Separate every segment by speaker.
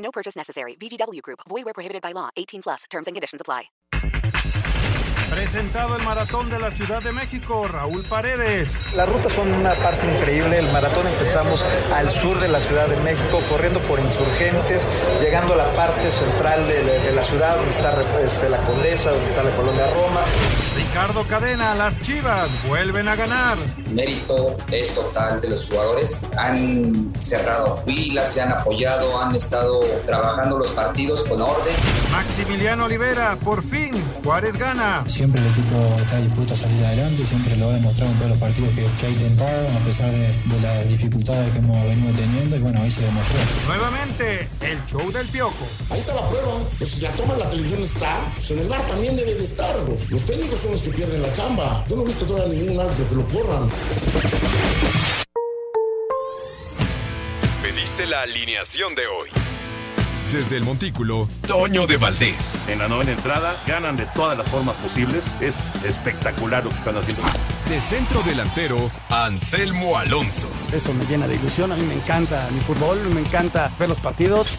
Speaker 1: No purchase necessary. VGW Group. Void where prohibited by law. 18 plus. Terms and conditions apply.
Speaker 2: Presentado el Maratón de la Ciudad de México, Raúl Paredes.
Speaker 3: Las rutas son una parte increíble. El maratón empezamos al sur de la Ciudad de México, corriendo por insurgentes, llegando a la parte central de, de- de la ciudad, donde está este, la Condesa, donde está la Colonia Roma.
Speaker 2: Ricardo Cadena, las Chivas vuelven a ganar.
Speaker 4: mérito es total de los jugadores. Han cerrado filas, se han apoyado, han estado trabajando los partidos con orden.
Speaker 2: Maximiliano Olivera, por fin, Juárez gana.
Speaker 5: Siempre el equipo está dispuesto a salir adelante, siempre lo ha demostrado en todos los partidos que, que ha intentado, a pesar de, de las dificultades que hemos venido teniendo, y bueno, hoy se demostró.
Speaker 2: Nuevamente, el show del Piojo.
Speaker 6: Ahí está la prueba. Pues si la toma en la televisión está, pues en el bar también debe de estar. Pues, los técnicos son los que pierden la chamba. Yo no he visto todavía ningún árbitro que lo corran.
Speaker 7: Pediste la alineación de hoy. Desde el Montículo, Toño de Valdés.
Speaker 8: En la novena entrada ganan de todas las formas posibles. Es espectacular lo que están haciendo.
Speaker 7: De centro delantero, Anselmo Alonso.
Speaker 9: Eso me llena de ilusión. A mí me encanta mi fútbol, me encanta ver los partidos.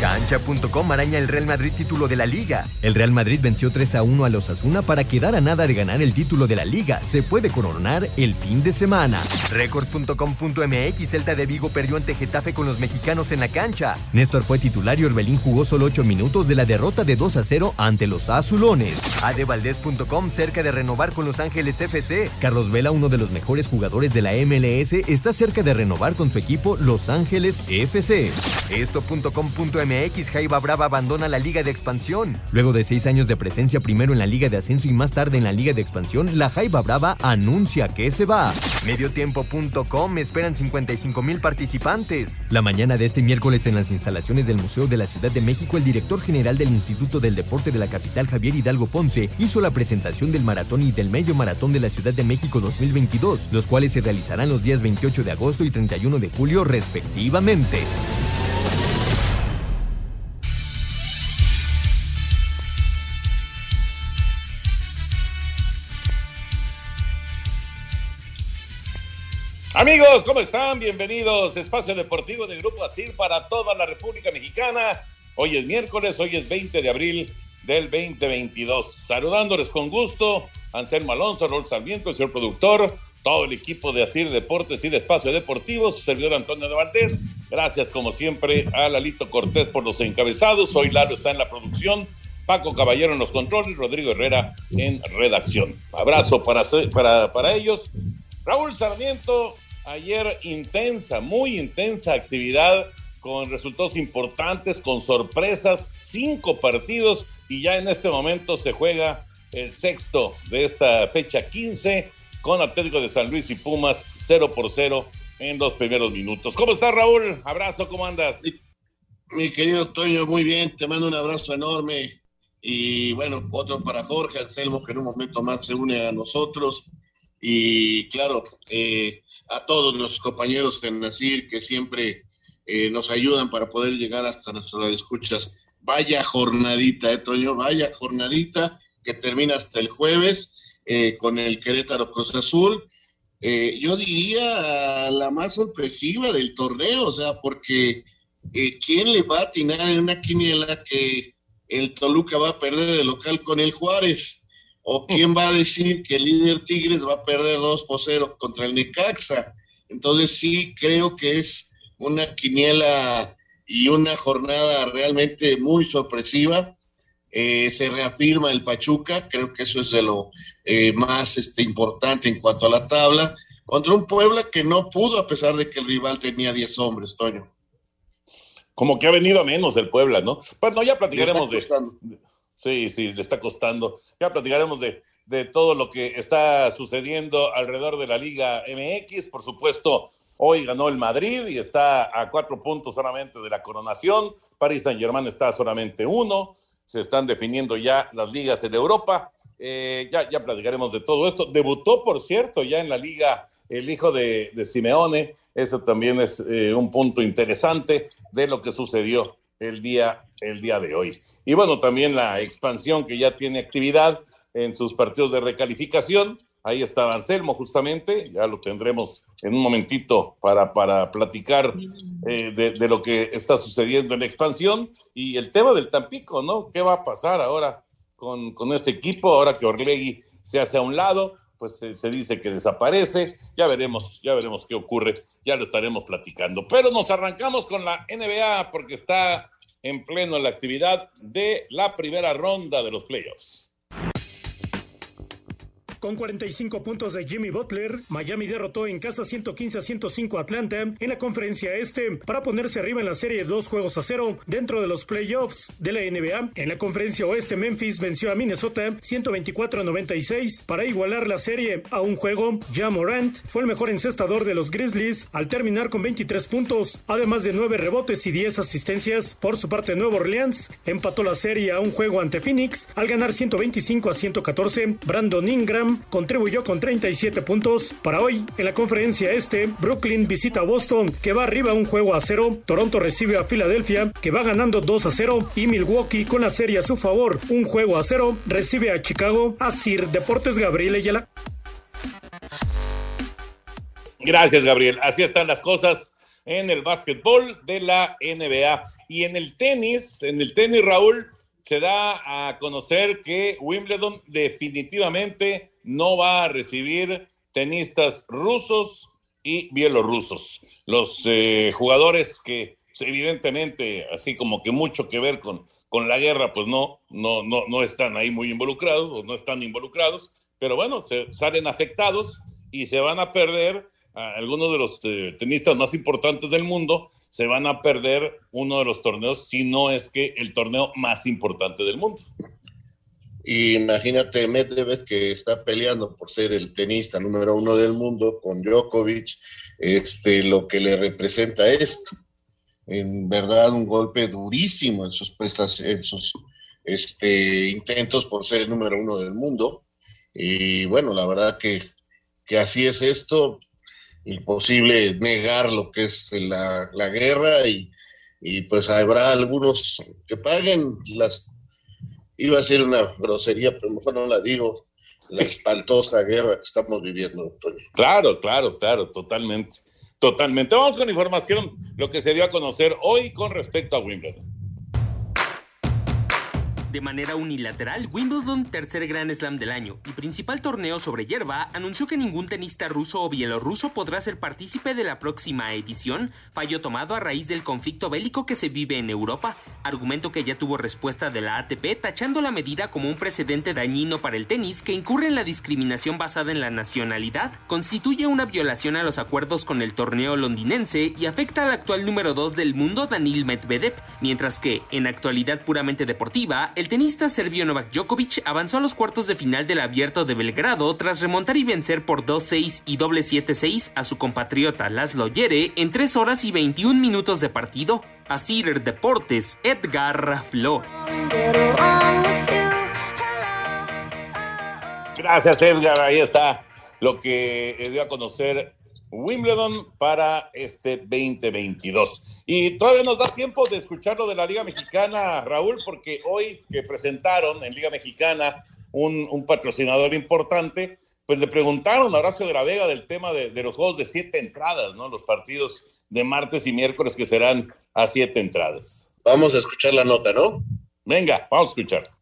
Speaker 10: Cancha.com araña el Real Madrid título de la Liga. El Real Madrid venció 3 a 1 a los Asuna para quedar a nada de ganar el título de la Liga. Se puede coronar el fin de semana. Record.com.mx Celta de Vigo perdió ante Getafe con los mexicanos en la cancha. Néstor fue titular y Orbelín jugó solo 8 minutos de la derrota de 2 a 0 ante los azulones. Adevaldez.com cerca de renovar con Los Ángeles FC. Carlos Vela, uno de los mejores jugadores de la MLS, está cerca de renovar con su equipo Los Ángeles FC. Esto.com.mx Jaiba Brava abandona la Liga de Expansión. Luego de seis años de presencia primero en la Liga de Ascenso y más tarde en la Liga de Expansión, la Jaiba Brava anuncia que se va. Mediotiempo.com esperan 55 mil participantes. La mañana de este miércoles en las instalaciones del Museo de la Ciudad de México, el director general del Instituto del Deporte de la capital, Javier Hidalgo Ponce, hizo la presentación del maratón y del medio maratón de la Ciudad de México 2022, los cuales se realizarán los días 28 de agosto y 31 de julio respectivamente.
Speaker 11: Amigos, ¿cómo están? Bienvenidos Espacio Deportivo de Grupo Asir para toda la República Mexicana. Hoy es miércoles, hoy es 20 de abril del 2022. Saludándoles con gusto, Anselmo Alonso, Raúl Sarmiento, el señor productor, todo el equipo de Asir Deportes y de Espacio Deportivo, su servidor Antonio de Valdés. Gracias, como siempre, a Lalito Cortés por los encabezados. Hoy Lalo está en la producción. Paco Caballero en los controles, Rodrigo Herrera en redacción. Abrazo para, para, para ellos. Raúl Sarmiento, ayer intensa, muy intensa actividad con resultados importantes, con sorpresas, cinco partidos y ya en este momento se juega el sexto de esta fecha 15 con Atlético de San Luis y Pumas 0 por 0 en los primeros minutos. ¿Cómo estás Raúl? Abrazo, ¿cómo andas?
Speaker 6: Mi querido Toño, muy bien, te mando un abrazo enorme y bueno, otro para Jorge Anselmo que en un momento más se une a nosotros y claro, eh, a todos nuestros compañeros de que siempre eh, nos ayudan para poder llegar hasta nuestras escuchas. Vaya jornadita, eh, Toño, vaya jornadita que termina hasta el jueves eh, con el Querétaro Cruz Azul. Eh, yo diría la más sorpresiva del torneo, o sea, porque eh, ¿quién le va a atinar en una quiniela que el Toluca va a perder de local con el Juárez? ¿O quién va a decir que el líder Tigres va a perder 2 por 0 contra el Necaxa? Entonces sí creo que es una quiniela y una jornada realmente muy sorpresiva. eh, se reafirma el Pachuca, creo que eso es de lo eh, más este, importante en cuanto a la tabla, contra un Puebla que no pudo a pesar de que el rival tenía 10 hombres, Toño.
Speaker 11: Como que ha venido a menos el Puebla, ¿no? Bueno, ya platicaremos de... Sí, sí, le está costando. Ya platicaremos de, de todo lo que está sucediendo alrededor de la Liga MX. Por supuesto, hoy ganó el Madrid y está a cuatro puntos solamente de la coronación. París Saint Germain está solamente uno. Se están definiendo ya las ligas en Europa. Eh, ya, ya platicaremos de todo esto. Debutó, por cierto, ya en la liga el hijo de, de Simeone. Eso también es eh, un punto interesante de lo que sucedió el día, el día de hoy. Y bueno, también la expansión que ya tiene actividad en sus partidos de recalificación. Ahí está Anselmo, justamente, ya lo tendremos en un momentito para, para platicar eh, de, lo que está sucediendo en la expansión y el tema del Tampico, ¿no? ¿Qué va a pasar ahora con, con ese equipo? Ahora que Orlegui se hace a un lado, pues se, se dice que desaparece, ya veremos, ya veremos qué ocurre, ya lo estaremos platicando. Pero nos arrancamos con la NBA porque está en pleno la actividad de la primera ronda de los playoffs.
Speaker 12: Con 45 puntos de Jimmy Butler, Miami derrotó en casa 115 a 105 a Atlanta en la conferencia este para ponerse arriba en la serie dos juegos a cero dentro de los playoffs de la NBA. En la conferencia oeste, Memphis venció a Minnesota 124 a 96 para igualar la serie a un juego. Ja Morant fue el mejor encestador de los Grizzlies al terminar con 23 puntos, además de 9 rebotes y 10 asistencias. Por su parte, Nuevo Orleans empató la serie a un juego ante Phoenix al ganar 125 a 114. Brandon Ingram contribuyó con 37 puntos. Para hoy, en la conferencia este, Brooklyn visita a Boston, que va arriba un juego a cero. Toronto recibe a Filadelfia, que va ganando 2 a 0. Y Milwaukee, con la serie a su favor, un juego a cero, recibe a Chicago. A Sir Deportes Gabriel Ayala.
Speaker 11: Gracias, Gabriel. Así están las cosas en el básquetbol de la NBA. Y en el tenis, en el tenis, Raúl, se da a conocer que Wimbledon definitivamente no va a recibir tenistas rusos y bielorrusos. Los eh, jugadores que evidentemente, así como que mucho que ver con, con la guerra, pues no, no, no, no están ahí muy involucrados o no están involucrados, pero bueno, se salen afectados y se van a perder algunos de los eh, tenistas más importantes del mundo, se van a perder uno de los torneos, si no es que el torneo más importante del mundo.
Speaker 6: Y imagínate Medvedev que está peleando por ser el tenista número uno del mundo con Djokovic, este, lo que le representa esto. En verdad, un golpe durísimo en sus en sus este, intentos por ser el número uno del mundo. Y bueno, la verdad que, que así es esto, imposible negar lo que es la, la guerra y, y pues habrá algunos que paguen las iba a ser una grosería, pero mejor no la digo, la espantosa guerra que estamos viviendo, Antonio.
Speaker 11: Claro, claro, claro, totalmente, totalmente. Vamos con información, lo que se dio a conocer hoy con respecto a Wimbledon.
Speaker 13: De manera unilateral, Wimbledon, tercer Grand Slam del año y principal torneo sobre hierba, anunció que ningún tenista ruso o bielorruso podrá ser partícipe de la próxima edición, fallo tomado a raíz del conflicto bélico que se vive en Europa, argumento que ya tuvo respuesta de la ATP tachando la medida como un precedente dañino para el tenis que incurre en la discriminación basada en la nacionalidad, constituye una violación a los acuerdos con el torneo londinense y afecta al actual número 2 del mundo Danil Medvedev, mientras que, en actualidad puramente deportiva, el tenista serbio Novak Djokovic avanzó a los cuartos de final del Abierto de Belgrado tras remontar y vencer por 2-6 y doble 7-6 a su compatriota Laszlo Yere en 3 horas y 21 minutos de partido. A Cider Deportes, Edgar Flores.
Speaker 11: Gracias, Edgar. Ahí está lo que dio a conocer Wimbledon para este 2022. Y todavía nos da tiempo de escuchar lo de la Liga Mexicana, Raúl, porque hoy que presentaron en Liga Mexicana un, un patrocinador importante, pues le preguntaron a Horacio de la Vega del tema de, de, los juegos de siete entradas, ¿no? Los partidos de martes y miércoles que serán a siete entradas.
Speaker 6: Vamos a escuchar la nota, ¿no?
Speaker 11: Venga, vamos a escuchar.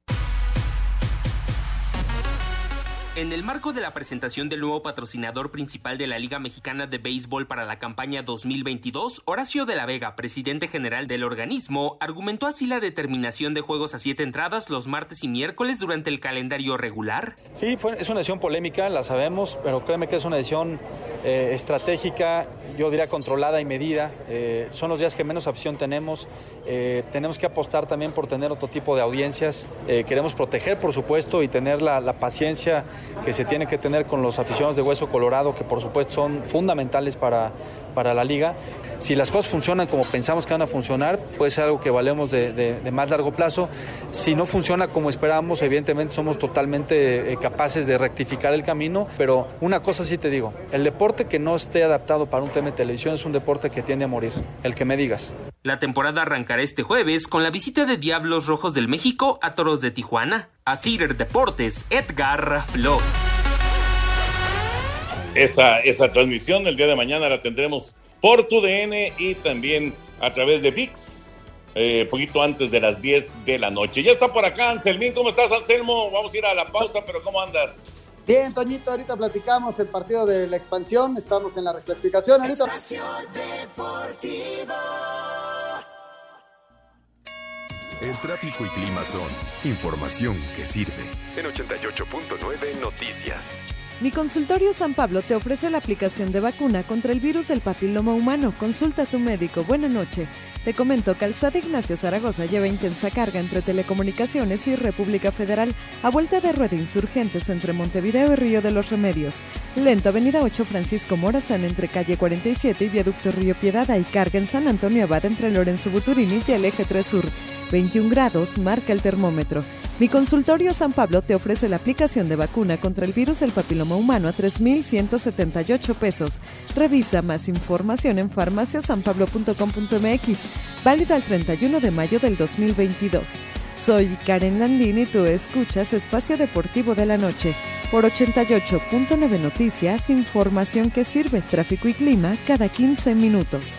Speaker 13: En el marco de la presentación del nuevo patrocinador principal de la Liga Mexicana de Béisbol para la campaña 2022, Horacio de la Vega, presidente general del organismo, argumentó así la determinación de juegos a siete entradas los martes y miércoles durante el calendario regular.
Speaker 14: Sí, fue, es una decisión polémica, la sabemos, pero créeme que es una decisión eh, estratégica, yo diría controlada y medida. Eh, son los días que menos afición tenemos. Eh, tenemos que apostar también por tener otro tipo de audiencias. queremos proteger, por supuesto, y tener la, la paciencia que se tiene que tener con los aficionados de Hueso Colorado, que por supuesto son fundamentales para, para la liga. Si las cosas funcionan como pensamos que van a funcionar, puede ser algo que valemos de, más largo plazo. Si no funciona como esperábamos, evidentemente somos totalmente eh, capaces de rectificar el camino, pero una cosa sí te digo, el deporte que no esté adaptado para un tema de televisión es un deporte que tiende a morir, el que me digas.
Speaker 13: La temporada arrancará este jueves con la visita de Diablos Rojos del México a Toros de Tijuana. A Cider Deportes, Edgar Flores.
Speaker 11: Esa, esa transmisión el día de mañana la tendremos por tu DN y también a través de VIX, eh, poquito antes de las 10 de la noche. Ya está por acá Anselmín, ¿cómo estás Anselmo? Vamos a ir a la pausa, pero ¿cómo andas?
Speaker 15: Bien, Toñito, ahorita platicamos el partido de la expansión, estamos en la reclasificación. Ahorita...
Speaker 7: El tráfico y clima son información que sirve. En 88.9 Noticias.
Speaker 16: Mi consultorio San Pablo te ofrece la aplicación de vacuna contra el virus del papiloma humano. Consulta a tu médico. Buena noche. Te comento, Calzada Ignacio Zaragoza lleva intensa carga entre telecomunicaciones y República Federal a vuelta de rueda insurgentes entre Montevideo y Río de los Remedios. Lento, Avenida 8 Francisco Morazán entre calle 47 y Viaducto Río Piedad y carga en San Antonio Abad entre Lorenzo Buturini y el Eje 3 Sur. 21 grados marca el termómetro. Mi consultorio San Pablo te ofrece la aplicación de vacuna contra el virus del papiloma humano a 3.178 pesos. Revisa más información en farmaciasanpablo.com.mx, válida el 31 de mayo del 2022. Soy Karen Landini y tú escuchas Espacio Deportivo de la Noche por 88.9 Noticias, información que sirve, tráfico y clima cada 15 minutos.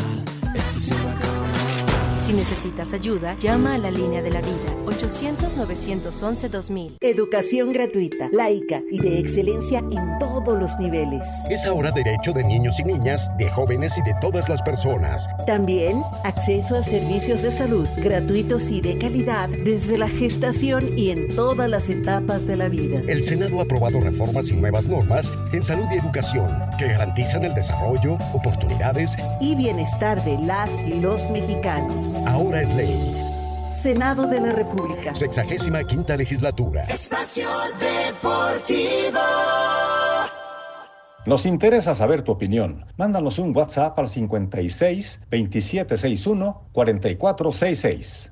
Speaker 17: Si necesitas ayuda, llama a la línea de la vida 800-911-2000.
Speaker 18: Educación gratuita, laica y de excelencia en todos los niveles.
Speaker 19: Es ahora derecho de niños y niñas, de jóvenes y de todas las personas.
Speaker 18: También acceso a servicios de salud gratuitos y de calidad desde la gestación y en todas las etapas de la vida.
Speaker 19: El Senado ha aprobado reformas y nuevas normas en salud y educación que garantizan el desarrollo, oportunidades
Speaker 18: y bienestar de las y los mexicanos
Speaker 19: ahora es ley.
Speaker 18: Senado de la República.
Speaker 19: Sexagésima quinta legislatura.
Speaker 20: Espacio Deportivo.
Speaker 21: Nos interesa saber tu opinión. Mándanos un WhatsApp al 56 2761 4466.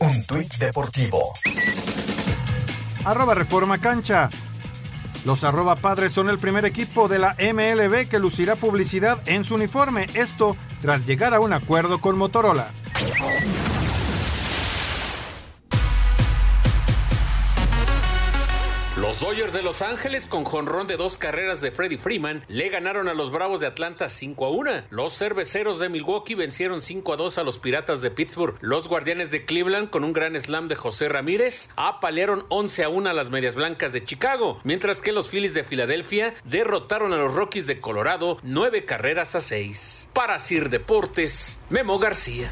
Speaker 22: Un tuit deportivo.
Speaker 2: Arroba Reforma Cancha. Los arroba padres son el primer equipo de la MLB que lucirá publicidad en su uniforme. Esto tras llegar a un acuerdo con Motorola.
Speaker 13: Los Dodgers de Los Ángeles, con jonrón de dos carreras de Freddie Freeman, le ganaron a los Bravos de Atlanta 5 a 1. Los cerveceros de Milwaukee vencieron 5 a 2 a los Piratas de Pittsburgh. Los Guardianes de Cleveland, con un gran slam de José Ramírez, apalearon 11 a 1 a las Medias Blancas de Chicago, mientras que los Phillies de Filadelfia derrotaron a los Rockies de Colorado 9 carreras a 6. Para Sir Deportes, Memo García.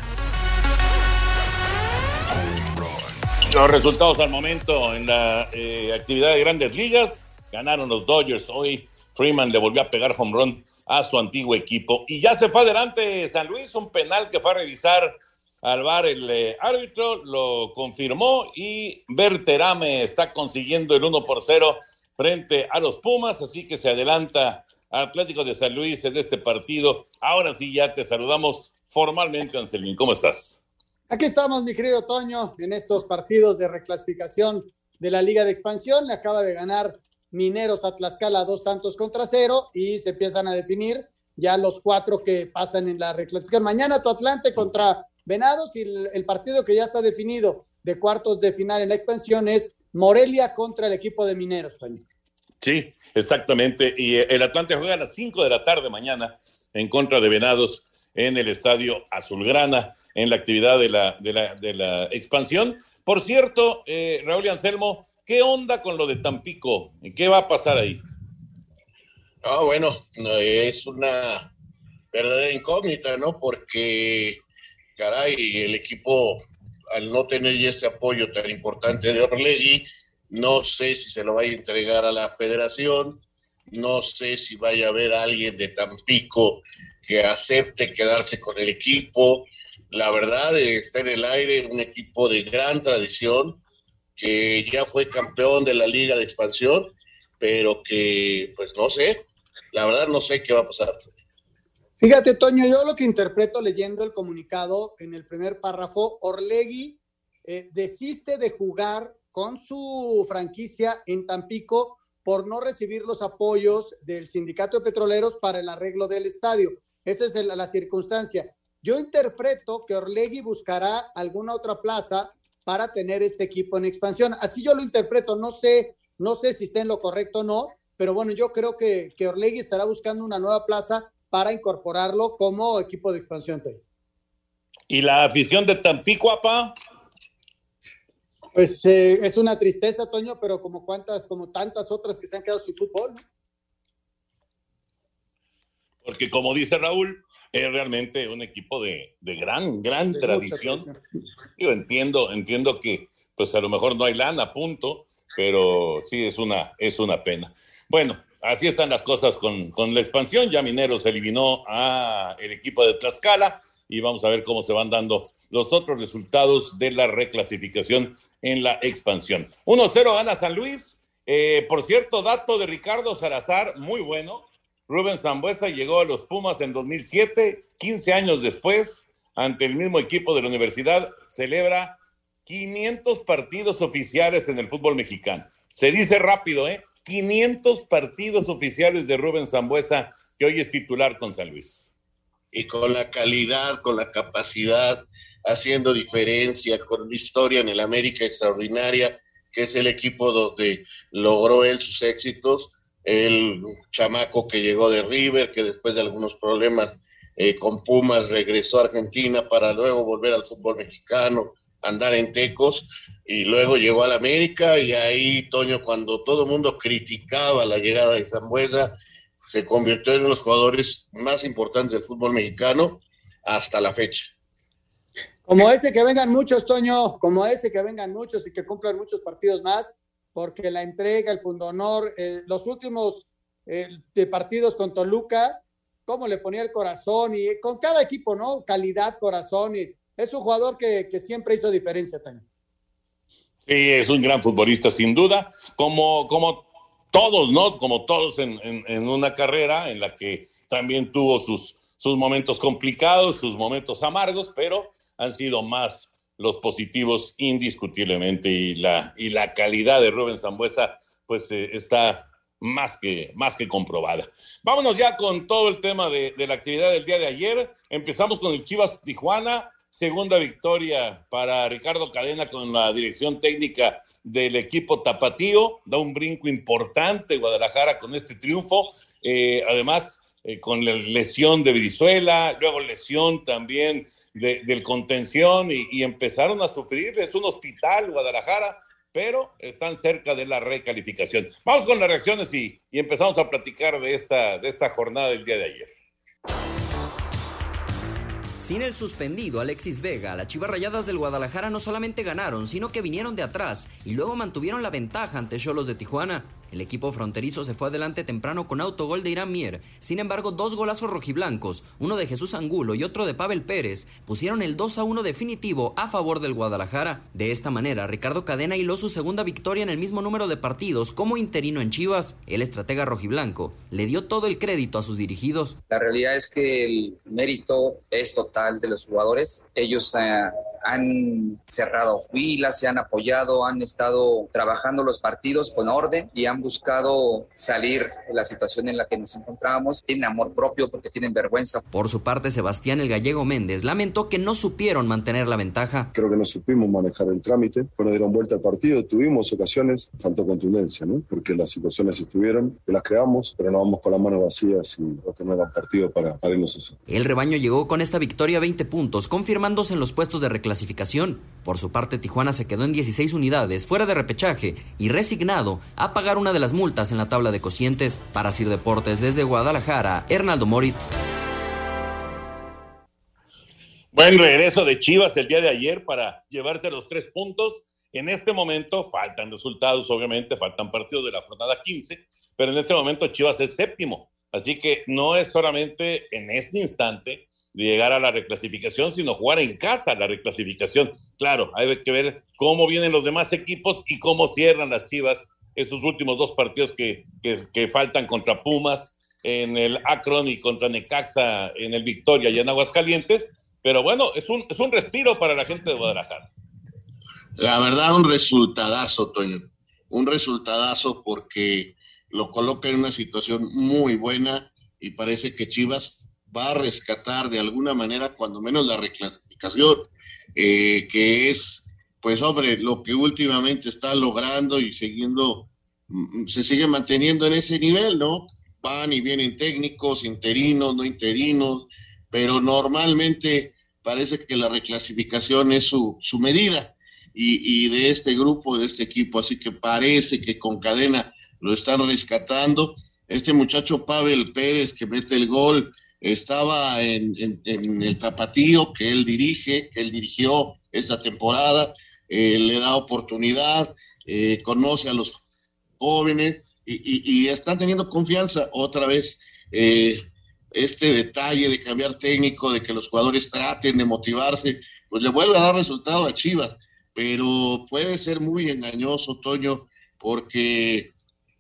Speaker 11: Los resultados al momento en la eh, actividad de grandes ligas. Ganaron los Dodgers. Hoy Freeman le volvió a pegar home run a su antiguo equipo. Y ya se fue adelante San Luis, un penal que fue a revisar al bar el eh, árbitro, lo confirmó y Berterame está consiguiendo el 1 por 0 frente a los Pumas, así que se adelanta Atlético de San Luis en este partido. Ahora sí ya te saludamos formalmente, Anselmín. ¿Cómo estás?
Speaker 15: Aquí estamos, mi querido Toño, en estos partidos de reclasificación de la Liga de Expansión. Le acaba de ganar Mineros a Tlaxcala dos tantos contra cero y se empiezan a definir ya los cuatro que pasan en la reclasificación. Mañana tu Atlante contra Venados y el, partido que ya está definido de cuartos de final en la expansión es Morelia contra el equipo de Mineros,
Speaker 11: Sí, exactamente. Y eh, el Atlante juega a las 5 de la tarde mañana en contra de Venados en el estadio Azulgrana en la actividad de la, expansión. Por cierto, eh, Raúl y Anselmo, ¿qué onda con lo de Tampico? ¿Qué va a pasar ahí?
Speaker 6: Ah, bueno, es una verdadera incógnita, ¿no? Porque, caray, el equipo, al no tener ese apoyo tan importante de Orlegui, no sé si se lo va a entregar a la federación, no sé si vaya a haber alguien de Tampico que acepte quedarse con el equipo. La verdad, está en el aire un equipo de gran tradición que ya fue campeón de la Liga de Expansión, pero que, pues no sé, la verdad no sé qué va a pasar.
Speaker 15: Fíjate, Toño, yo lo que interpreto leyendo el comunicado en el primer párrafo, Orlegui eh, desiste de jugar con su franquicia en Tampico por no recibir los apoyos del sindicato de petroleros para el arreglo del estadio. Esa es la circunstancia. Yo interpreto que Orlegui buscará alguna otra plaza para tener este equipo en expansión. Así yo lo interpreto, no sé, no sé si está en lo correcto o no, pero bueno, yo creo que, que Orlegui estará buscando una nueva plaza para incorporarlo como equipo de expansión.
Speaker 11: ¿Y la afición de Tampico, apa?
Speaker 15: Pues eh, es una tristeza, Toño, pero como cuantas, como tantas otras que se han quedado sin fútbol.
Speaker 11: Porque como dice Raúl, es realmente un equipo de, de gran, gran tradición. Yo entiendo, entiendo que pues a lo mejor no hay lana, punto, pero sí es una, es una pena. Bueno, así están las cosas con, con la expansión. Ya Mineros eliminó a el equipo de Tlaxcala y vamos a ver cómo se van dando los otros resultados de la reclasificación en la expansión. 1-0 gana San Luis. Eh, por cierto, dato de Ricardo Salazar, muy bueno. Rubén Zambuesa llegó a los Pumas en 2007, 15 años después, ante el mismo equipo de la universidad, celebra 500 partidos oficiales en el fútbol mexicano. Se dice rápido, ¿eh? 500 partidos oficiales de Rubén Zambuesa, que hoy es titular con San Luis.
Speaker 6: Y con la calidad, con la capacidad, haciendo diferencia, con una historia en el América extraordinaria, que es el equipo donde logró él sus éxitos. El chamaco que llegó de River, que después de algunos problemas eh, con Pumas regresó a Argentina para luego volver al fútbol mexicano, andar en Tecos y luego llegó al América y ahí Toño cuando todo el mundo criticaba la llegada de Zambuesa se convirtió en uno de los jugadores más importantes del fútbol mexicano hasta la fecha.
Speaker 15: Como ese que vengan muchos, Toño, como ese que vengan muchos y que cumplan muchos partidos más, porque la entrega, el pundonor, eh, los últimos eh, partidos con Toluca, cómo le ponía el corazón y con cada equipo, ¿no? Calidad, corazón y es un jugador que, siempre hizo diferencia también.
Speaker 11: Sí, es un gran futbolista, sin duda, como, como todos, ¿no? Como todos en, en, una carrera en la que también tuvo sus, sus momentos complicados, sus momentos amargos, pero han sido más los positivos indiscutiblemente y la, y la calidad de Rubén Zambuesa pues eh, está más que, más que comprobada. Vámonos ya con todo el tema de, de, la actividad del día de ayer. Empezamos con el Chivas Tijuana, Segunda victoria para Ricardo Cadena con la dirección técnica del equipo Tapatío. Da un brinco importante Guadalajara con este triunfo. Eh, además, eh, con la lesión de Brizuela, luego lesión también del contención y, empezaron a sufrir. Es un hospital Guadalajara, pero están cerca de la recalificación. Vamos con las reacciones y, y empezamos a platicar de esta, de esta jornada del día de ayer.
Speaker 23: Sin el suspendido Alexis Vega, las Chivas Rayadas del Guadalajara no solamente ganaron, sino que vinieron de atrás y luego mantuvieron la ventaja ante Cholos de Tijuana. El equipo fronterizo se fue adelante temprano con autogol de Irán Mier. Sin embargo, dos golazos rojiblancos, uno de Jesús Angulo y otro de Pavel Pérez, pusieron el 2 a 1 definitivo a favor del Guadalajara. De esta manera, Ricardo Cadena hiló su segunda victoria en el mismo número de partidos como interino en Chivas. El estratega rojiblanco le dio todo el crédito a sus dirigidos.
Speaker 24: La realidad es que el mérito es total de los jugadores. Ellos eh, han cerrado filas, se han apoyado, han estado trabajando los partidos con orden y han buscado salir de la situación en la que nos encontrábamos. Tienen amor propio porque tienen vergüenza.
Speaker 23: Por su parte, Sebastián el Gallego Méndez lamentó que no supieron mantener la ventaja.
Speaker 25: Creo que no supimos manejar el trámite, cuando dieron vuelta al partido, tuvimos ocasiones, faltó contundencia, ¿no? Porque las situaciones estuvieron, que las creamos, pero no vamos con las manos vacías y creo que no era partido para, para irnos así.
Speaker 23: El rebaño llegó con esta victoria a 20 puntos, confirmándose en los puestos de reclasificación. Por su parte, Tijuana se quedó en 16 unidades, fuera de repechaje y resignado a pagar una de las multas en la tabla de cocientes. Para Sir Deportes desde Guadalajara, Hernaldo Moritz.
Speaker 11: Buen regreso de Chivas el día de ayer para llevarse los tres puntos. En este momento faltan resultados, obviamente, faltan partidos de la jornada 15, pero en este momento Chivas es séptimo. Así que no es solamente en este instante llegar a la reclasificación, sino jugar en casa la reclasificación. Claro, hay que ver cómo vienen los demás equipos y cómo cierran las Chivas esos últimos dos partidos que, que, que faltan contra Pumas en el Akron y contra Necaxa en el Victoria y en Aguascalientes. Pero bueno, es un, es un respiro para la gente de Guadalajara.
Speaker 6: La verdad, un resultadazo, Toño. Un resultadazo porque lo coloca en una situación muy buena y parece que Chivas va a rescatar de alguna manera, cuando menos la reclasificación, eh, que es, pues hombre, lo que últimamente está logrando y siguiendo, mm, se sigue manteniendo en ese nivel, ¿no? Van y vienen técnicos, interinos, no interinos, pero normalmente parece que la reclasificación es su, medida y de este grupo, de este equipo, así que parece que con cadena lo están rescatando. Este muchacho Pavel Pérez que mete el gol, estaba en, el tapatío que él dirige, que él dirigió esta temporada, eh, le da oportunidad, eh, conoce a los jóvenes y, y, y, está teniendo confianza otra vez. Eh, este detalle de cambiar técnico, de que los jugadores traten de motivarse, pues le vuelve a dar resultado a Chivas, pero puede ser muy engañoso, Toño, porque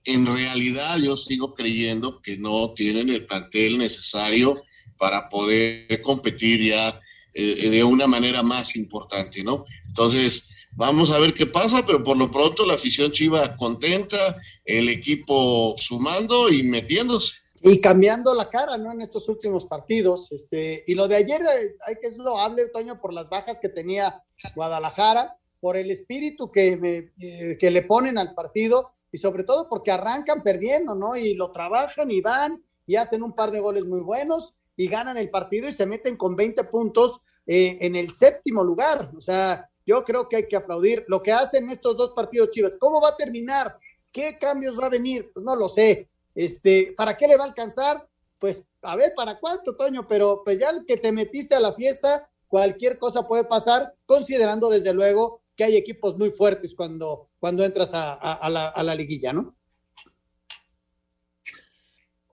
Speaker 6: en realidad yo sigo creyendo que no tienen el plantel necesario para poder competir ya eh, de una manera más importante, ¿no? Entonces, vamos a ver qué pasa, pero por lo pronto la afición chiva contenta, el equipo sumando y metiéndose.
Speaker 15: Y cambiando la cara, ¿no? En estos últimos partidos. Este, y lo de ayer, eh, hay que es loable, Toño, por las bajas que tenía Guadalajara, por el espíritu que, me, eh, que le ponen al partido y sobre todo porque arrancan perdiendo, ¿no? Y lo trabajan y van y hacen un par de goles muy buenos y ganan el partido y se meten con 20 puntos eh, en el séptimo lugar. O sea, yo creo que hay que aplaudir lo que hacen estos dos partidos Chivas. ¿Cómo va a terminar? ¿Qué cambios va a venir? Pues no lo sé. Este, ¿Para qué le va a alcanzar? Pues a ver, ¿para cuánto, Toño? Pero pues ya el que te metiste a la fiesta, cualquier cosa puede pasar, considerando desde luego que hay equipos muy fuertes cuando, cuando entras a, a, la, a la liguilla, ¿no?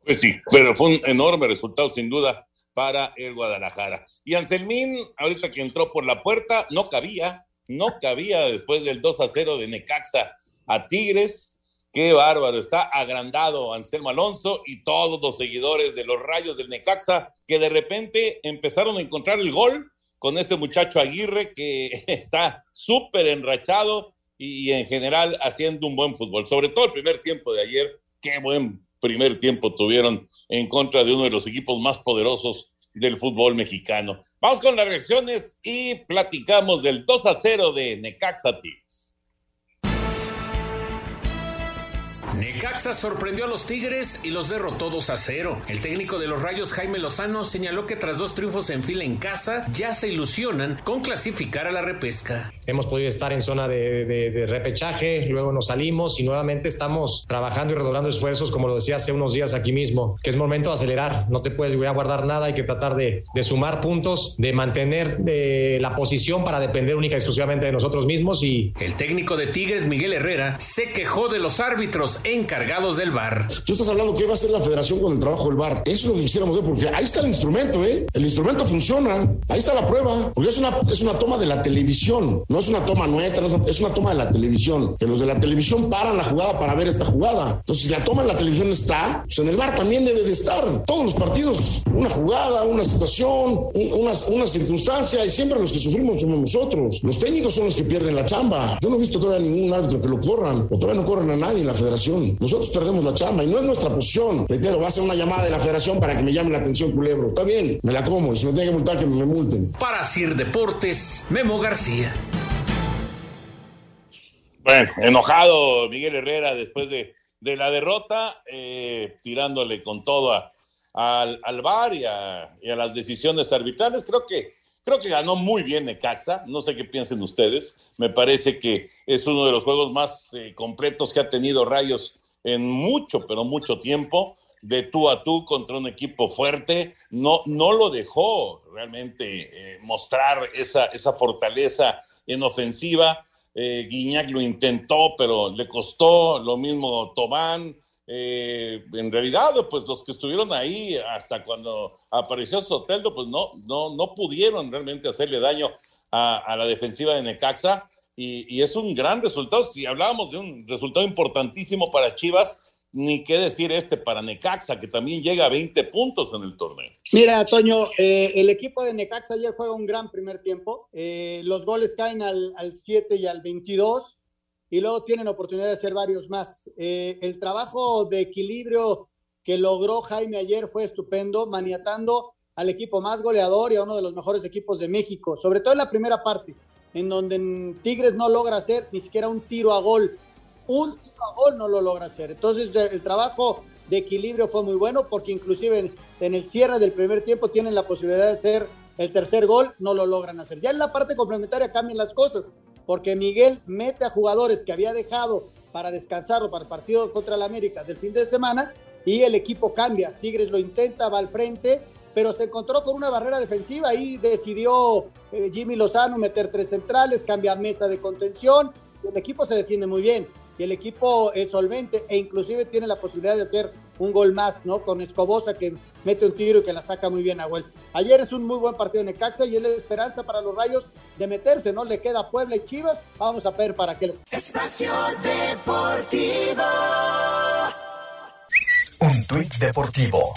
Speaker 11: Pues sí, pero fue un enorme resultado sin duda para el Guadalajara. Y Anselmín, ahorita que entró por la puerta, no cabía, no cabía después del 2 a 0 de Necaxa a Tigres. Qué bárbaro, está agrandado Anselmo Alonso y todos los seguidores de los Rayos del Necaxa que de repente empezaron a encontrar el gol con este muchacho Aguirre que está súper enrachado y en general haciendo un buen fútbol. Sobre todo el primer tiempo de ayer, qué buen primer tiempo tuvieron en contra de uno de los equipos más poderosos del fútbol mexicano. Vamos con las reacciones y platicamos del 2 a 0 de Necaxa.
Speaker 26: Necaxa sorprendió a los Tigres y los derrotó 2 a 0. El técnico de los Rayos, Jaime Lozano, señaló que tras dos triunfos en fila en casa, ya se ilusionan con clasificar a la repesca.
Speaker 27: Hemos podido estar en zona de, de, de repechaje, luego nos salimos y nuevamente estamos trabajando y redoblando esfuerzos, como lo decía hace unos días aquí mismo, que es momento de acelerar. No te puedes voy a guardar nada, hay que tratar de, de sumar puntos, de mantener de la posición para depender única y exclusivamente de nosotros mismos. y
Speaker 26: El técnico de Tigres, Miguel Herrera, se quejó de los árbitros encargados del VAR.
Speaker 28: Tú estás hablando que va a hacer la federación con el trabajo del VAR. Eso es lo que quisiéramos ver, porque ahí está el instrumento, ¿eh? El instrumento funciona. Ahí está la prueba. Porque es una, es una toma de la televisión. No es una toma nuestra, es una, toma de la televisión. Que los de la televisión paran la jugada para ver esta jugada. Entonces, si la toma en la televisión está, pues en el VAR también debe de estar. Todos los partidos, una jugada, una situación, una, una circunstancia, y siempre los que sufrimos somos nosotros. Los técnicos son los que pierden la chamba. Yo no he visto todavía ningún árbitro que lo corran, o todavía no corren a nadie en la federación. Nosotros perdemos la chamba y no es nuestra posición. Reitero, va a ser una llamada de la federación para que me llame la atención, culebro. Está bien, me la como y si me tienen que multar, que me multen.
Speaker 26: Para Sir Deportes, Memo García.
Speaker 11: Bueno, enojado Miguel Herrera después de, de la derrota, eh, tirándole con todo a, al, al VAR y a, y a, las decisiones arbitrales. Creo que, creo que ganó muy bien Necaxa. No sé qué piensen ustedes. Me parece que es uno de los juegos más eh, completos que ha tenido Rayos en mucho, pero mucho tiempo. De tú a tú contra un equipo fuerte, no, no lo dejó realmente eh, mostrar esa, esa fortaleza en ofensiva eh, Guiñac lo intentó, pero le costó, lo mismo Tobán. Eh, en realidad, pues los que estuvieron ahí hasta cuando apareció Soteldo, pues no, no, no pudieron realmente hacerle daño a, a la defensiva de Necaxa. Y, y, es un gran resultado. Si hablábamos de un resultado importantísimo para Chivas, ni qué decir este para Necaxa, que también llega a 20 puntos en el torneo.
Speaker 15: Mira, Toño, eh, el equipo de Necaxa ayer juega un gran primer tiempo. Eh, los goles caen al, al, 7 y al 22 y luego tienen oportunidad de hacer varios más. Eh, el trabajo de equilibrio que logró Jaime ayer fue estupendo, maniatando al equipo más goleador y a uno de los mejores equipos de México, sobre todo en la primera parte, en donde Tigres no logra hacer ni siquiera un tiro a gol un gol no lo logra hacer. Entonces el trabajo de equilibrio fue muy bueno porque inclusive en, el cierre del primer tiempo tienen la posibilidad de hacer el tercer gol, no lo logran hacer. Ya en la parte complementaria cambian las cosas porque Miguel mete a jugadores que había dejado para descansarlo para el partido contra el América del fin de semana y el equipo cambia. Tigres lo intenta, va al frente, pero se encontró con una barrera defensiva y decidió eh, Jimmy Lozano meter tres centrales, cambia mesa de contención, el equipo se defiende muy bien y el equipo es solvente e inclusive tiene la posibilidad de hacer un gol más, ¿no? Con Escobosa que mete un tiro y que la saca muy bien a Huel. Ayer es un muy buen partido en Necaxa y es la esperanza para los Rayos de meterse, ¿no? Le queda Puebla y Chivas, vamos a ver para qué.
Speaker 20: Espacio Deportivo.
Speaker 22: Un tuit deportivo.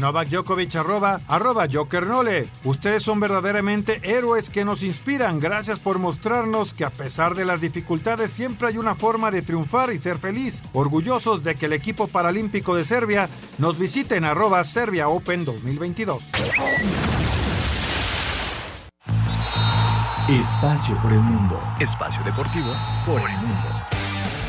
Speaker 2: Novak Djokovic arroba, arroba Jokernole. Ustedes son verdaderamente héroes que nos inspiran. Gracias por mostrarnos que a pesar de las dificultades siempre hay una forma de triunfar y ser feliz. Orgullosos de que el equipo paralímpico de Serbia nos visite en arroba Serbia Open 2022.
Speaker 22: Espacio por el mundo. Espacio deportivo por el mundo.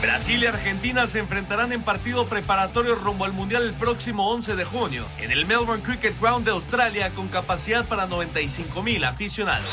Speaker 29: Brasil y Argentina se enfrentarán en partido preparatorio rumbo al Mundial el próximo 11 de junio en el Melbourne Cricket Ground de Australia con capacidad para 95 mil aficionados.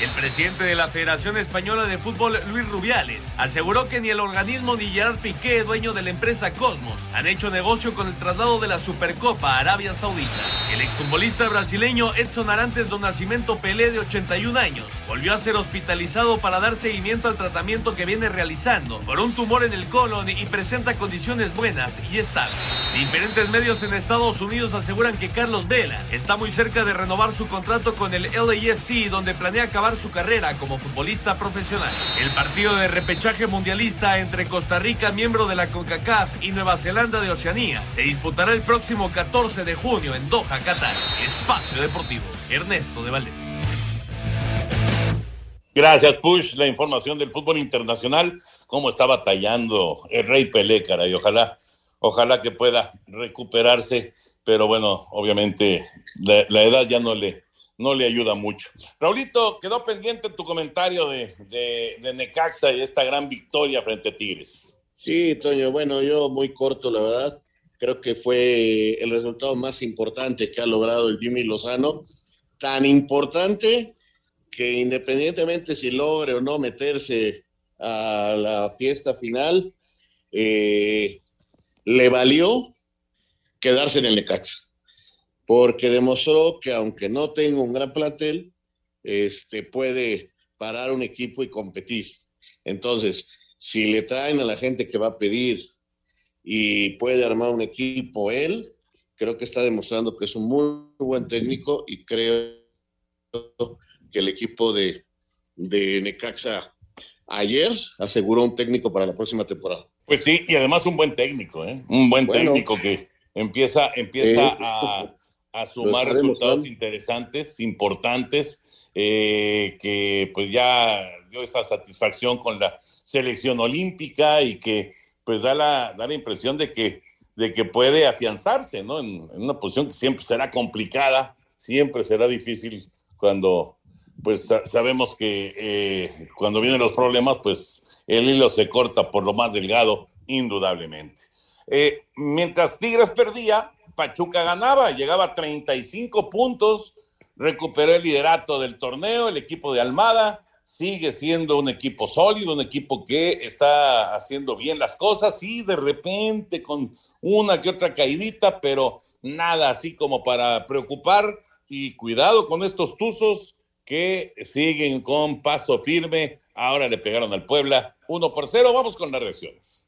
Speaker 29: El presidente de la Federación Española de Fútbol, Luis Rubiales, aseguró que ni el organismo ni Gerard Piqué, dueño de la empresa Cosmos, han hecho negocio con el traslado de la Supercopa a Arabia Saudita. El exfutbolista brasileño Edson Arantes do Nascimento Pelé, de 81 años, volvió a ser hospitalizado para dar seguimiento al tratamiento que viene realizando por un tumor en el colon y presenta condiciones buenas y estables. Diferentes medios en Estados Unidos aseguran que Carlos Vela está muy cerca de renovar su contrato con el LAFC, donde planea acabar su carrera como futbolista profesional. El partido de repechaje mundialista entre Costa Rica, miembro de la CONCACAF, y Nueva Zelanda de Oceanía se disputará el próximo 14 de junio en Doha, Qatar. Espacio Deportivo. Ernesto de Valdés.
Speaker 11: Gracias, Push. La información del fútbol internacional, cómo está batallando el Rey Pelé, cara, y ojalá, ojalá que pueda recuperarse, pero bueno, obviamente la, la edad ya no le, no le ayuda mucho. Raulito, quedó pendiente tu comentario de, de, de, Necaxa y esta gran victoria frente a Tigres.
Speaker 6: Sí, Toño, bueno, yo muy corto, la verdad. Creo que fue el resultado más importante que ha logrado el Jimmy Lozano. Tan importante que independientemente si logre o no meterse a la fiesta final, eh, le valió quedarse en el Necaxa porque demostró que aunque no tenga un gran plantel, este, puede parar un equipo y competir. Entonces, si le traen a la gente que va a pedir y puede armar un equipo él. Creo que está demostrando que es un muy buen técnico y creo que el equipo de, de Necaxa ayer aseguró un técnico para la próxima temporada.
Speaker 11: Pues sí, y además un buen técnico, ¿eh? Un buen técnico que empieza, empieza
Speaker 6: Eh,
Speaker 11: a, sumar resultados
Speaker 6: demostrando.
Speaker 11: interesantes, importantes, eh, que pues ya dio esa satisfacción con la selección olímpica y que pues da la, da la impresión de que, de que puede afianzarse, ¿no? En, en una posición que siempre será complicada, siempre será difícil cuando pues sa- sabemos que eh, cuando vienen los problemas, pues el hilo se corta por lo más delgado, indudablemente. Eh, mientras Tigres perdía, Pachuca ganaba, llegaba a 35 puntos, recuperó el liderato del torneo, el equipo de Almada sigue siendo un equipo sólido, un equipo que está haciendo bien las cosas y de repente con una que otra caidita, pero nada así como para preocupar y cuidado con estos tuzos que siguen con paso firme. Ahora le pegaron al Puebla 1 por 0. Vamos con las reacciones.